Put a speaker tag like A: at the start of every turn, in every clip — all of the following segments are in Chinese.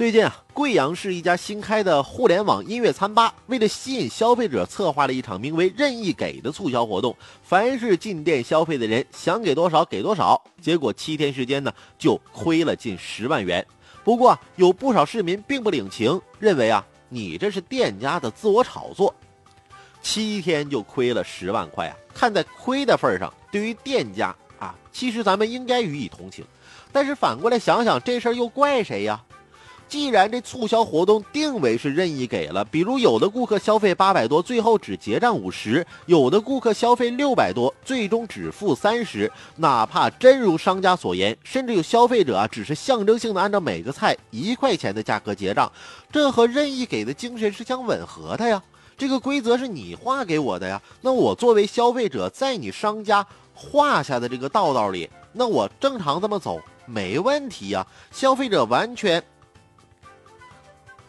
A: 最近啊，贵阳市一家新开的互联网音乐餐吧，为了吸引消费者，策划了一场名为“任意给”的促销活动。凡是进店消费的人，想给多少给多少。结果七天时间呢，就亏了近十万元。不过有不少市民并不领情，认为啊，你这是店家的自我炒作。七天就亏了十万块啊！看在亏的份上，对于店家啊，其实咱们应该予以同情。但是反过来想想，这事儿又怪谁呀？既然这促销活动定为是任意给了，比如有的顾客消费八百多，最后只结账五十；有的顾客消费六百多，最终只付三十。哪怕真如商家所言，甚至有消费者啊，只是象征性的按照每个菜一块钱的价格结账，这和任意给的精神是相吻合的呀。这个规则是你画给我的呀，那我作为消费者，在你商家画下的这个道道里，那我正常这么走没问题呀。消费者完全。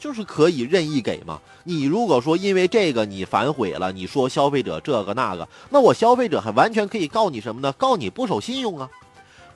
A: 就是可以任意给嘛？你如果说因为这个你反悔了，你说消费者这个那个，那我消费者还完全可以告你什么呢？告你不守信用啊！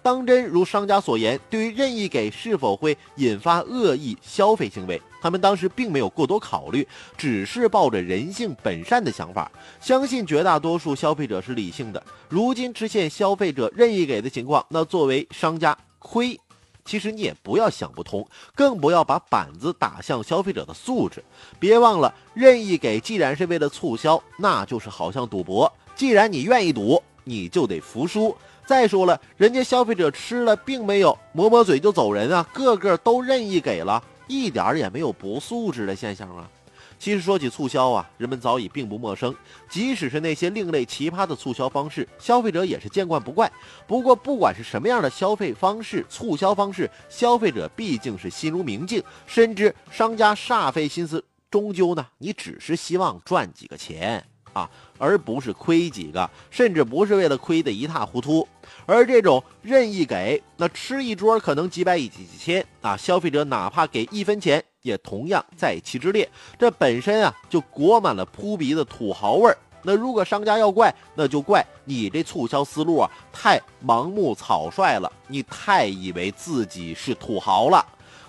A: 当真如商家所言，对于任意给是否会引发恶意消费行为，他们当时并没有过多考虑，只是抱着人性本善的想法，相信绝大多数消费者是理性的。如今出现消费者任意给的情况，那作为商家亏。其实你也不要想不通，更不要把板子打向消费者的素质。别忘了，任意给既然是为了促销，那就是好像赌博。既然你愿意赌，你就得服输。再说了，人家消费者吃了并没有抹抹嘴就走人啊，个个都任意给了，一点也没有不素质的现象啊。其实说起促销啊，人们早已并不陌生。即使是那些另类奇葩的促销方式，消费者也是见惯不怪。不过，不管是什么样的消费方式、促销方式，消费者毕竟是心如明镜，深知商家煞费心思，终究呢，你只是希望赚几个钱啊，而不是亏几个，甚至不是为了亏得一塌糊涂。而这种任意给，那吃一桌可能几百几几千啊，消费者哪怕给一分钱。也同样在其之列，这本身啊就裹满了扑鼻的土豪味儿。那如果商家要怪，那就怪你这促销思路啊太盲目草率了，你太以为自己是土豪了。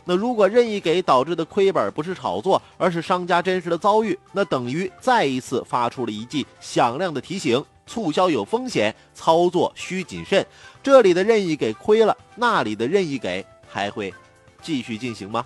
A: 那如果任意给导致的亏本不是炒作，而是商家真实的遭遇，那等于再一次发出了一记响亮的提醒：促销有风险，操作需谨慎。这里的任意给亏了，那里的任意给还会继续进行吗？